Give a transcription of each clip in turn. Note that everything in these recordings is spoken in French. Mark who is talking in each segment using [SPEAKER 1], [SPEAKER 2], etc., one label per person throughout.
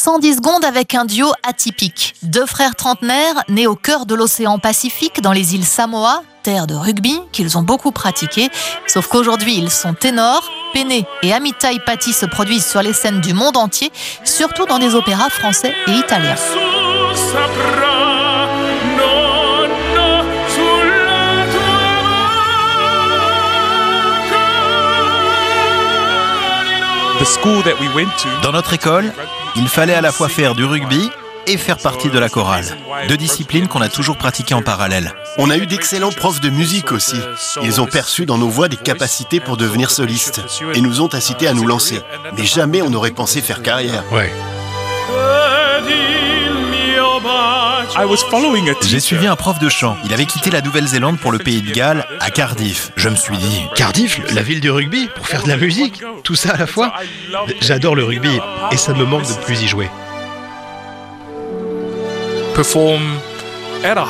[SPEAKER 1] 110 secondes avec un duo atypique. Deux frères trentenaires nés au cœur de l'océan Pacifique dans les îles Samoa, terre de rugby qu'ils ont beaucoup pratiqué. Sauf qu'aujourd'hui ils sont ténors. Pene et Amitai Patti se produisent sur les scènes du monde entier, surtout dans des opéras français et italiens.
[SPEAKER 2] Dans notre école, il fallait à la fois faire du rugby et faire partie de la chorale. Deux disciplines qu'on a toujours pratiquées en parallèle.
[SPEAKER 3] On a eu d'excellents profs de musique aussi. Ils ont perçu dans nos voix des capacités pour devenir solistes et nous ont incités à nous lancer. Mais jamais on n'aurait pensé faire carrière.
[SPEAKER 4] Ouais.
[SPEAKER 2] J'ai suivi un prof de chant. Il avait quitté la Nouvelle-Zélande pour le pays de Galles, à Cardiff. Je me suis dit,
[SPEAKER 4] Cardiff, la ville du rugby, pour faire de la musique, tout ça à la fois. J'adore le rugby et ça me manque de ne plus y jouer.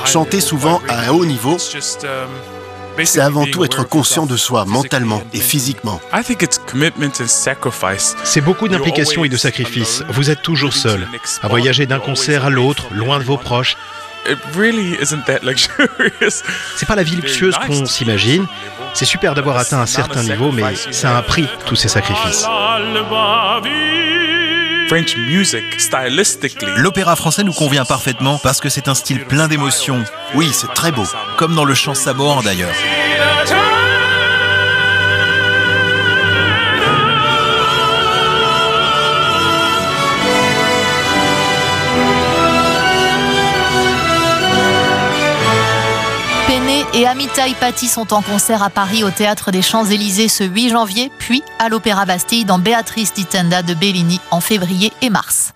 [SPEAKER 3] Chanter souvent à un haut niveau, c'est avant tout être conscient de soi mentalement et physiquement.
[SPEAKER 4] C'est beaucoup d'implication et de sacrifices. Vous êtes toujours seul, à voyager d'un concert à l'autre, loin de vos proches. C'est pas la vie luxueuse qu'on s'imagine. C'est super d'avoir atteint un certain niveau, mais ça a un prix, tous ces sacrifices.
[SPEAKER 2] L'opéra français nous convient parfaitement parce que c'est un style plein d'émotions.
[SPEAKER 3] Oui, c'est très beau.
[SPEAKER 2] Comme dans le chant samoan d'ailleurs.
[SPEAKER 1] Et Amitai Patti sont en concert à Paris au Théâtre des Champs-Élysées ce 8 janvier, puis à l'Opéra Bastille dans Béatrice di Tenda de Bellini en février et mars.